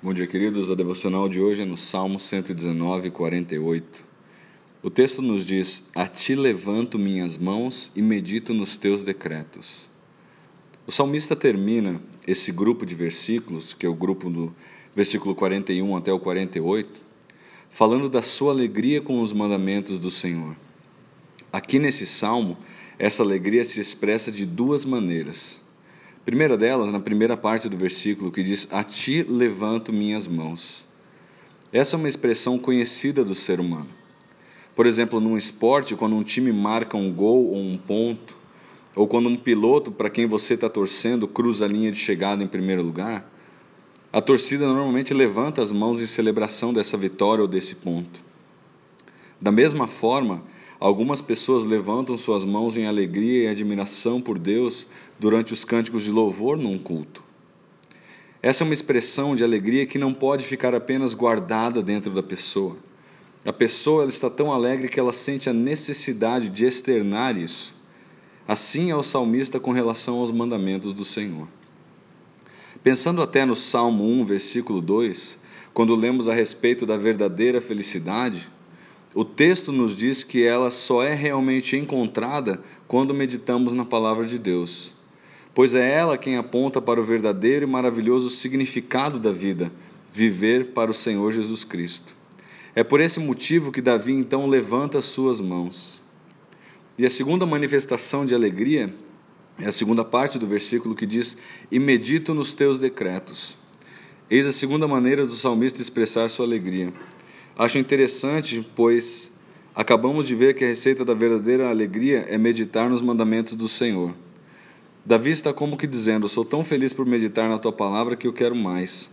Bom dia, queridos. A devocional de hoje é no Salmo 119, 48. O texto nos diz: A ti levanto minhas mãos e medito nos teus decretos. O salmista termina esse grupo de versículos, que é o grupo do versículo 41 até o 48, falando da sua alegria com os mandamentos do Senhor. Aqui nesse salmo, essa alegria se expressa de duas maneiras primeira delas, na primeira parte do versículo, que diz: A ti levanto minhas mãos. Essa é uma expressão conhecida do ser humano. Por exemplo, num esporte, quando um time marca um gol ou um ponto, ou quando um piloto para quem você está torcendo cruza a linha de chegada em primeiro lugar, a torcida normalmente levanta as mãos em celebração dessa vitória ou desse ponto. Da mesma forma, Algumas pessoas levantam suas mãos em alegria e admiração por Deus durante os cânticos de louvor num culto. Essa é uma expressão de alegria que não pode ficar apenas guardada dentro da pessoa. A pessoa está tão alegre que ela sente a necessidade de externar isso. Assim é o salmista com relação aos mandamentos do Senhor. Pensando até no Salmo 1, versículo 2, quando lemos a respeito da verdadeira felicidade, o texto nos diz que ela só é realmente encontrada quando meditamos na palavra de Deus, pois é ela quem aponta para o verdadeiro e maravilhoso significado da vida, viver para o Senhor Jesus Cristo. É por esse motivo que Davi então levanta as suas mãos. E a segunda manifestação de alegria é a segunda parte do versículo que diz: E medito nos teus decretos. Eis a segunda maneira do salmista expressar sua alegria. Acho interessante, pois acabamos de ver que a receita da verdadeira alegria é meditar nos mandamentos do Senhor. Davi está como que dizendo: Sou tão feliz por meditar na tua palavra que eu quero mais.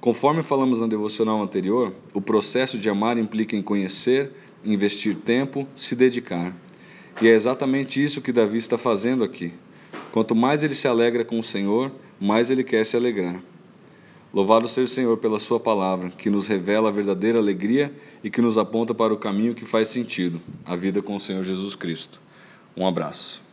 Conforme falamos na devocional anterior, o processo de amar implica em conhecer, investir tempo, se dedicar. E é exatamente isso que Davi está fazendo aqui. Quanto mais ele se alegra com o Senhor, mais ele quer se alegrar. Louvado seja o Senhor pela Sua palavra, que nos revela a verdadeira alegria e que nos aponta para o caminho que faz sentido a vida com o Senhor Jesus Cristo. Um abraço.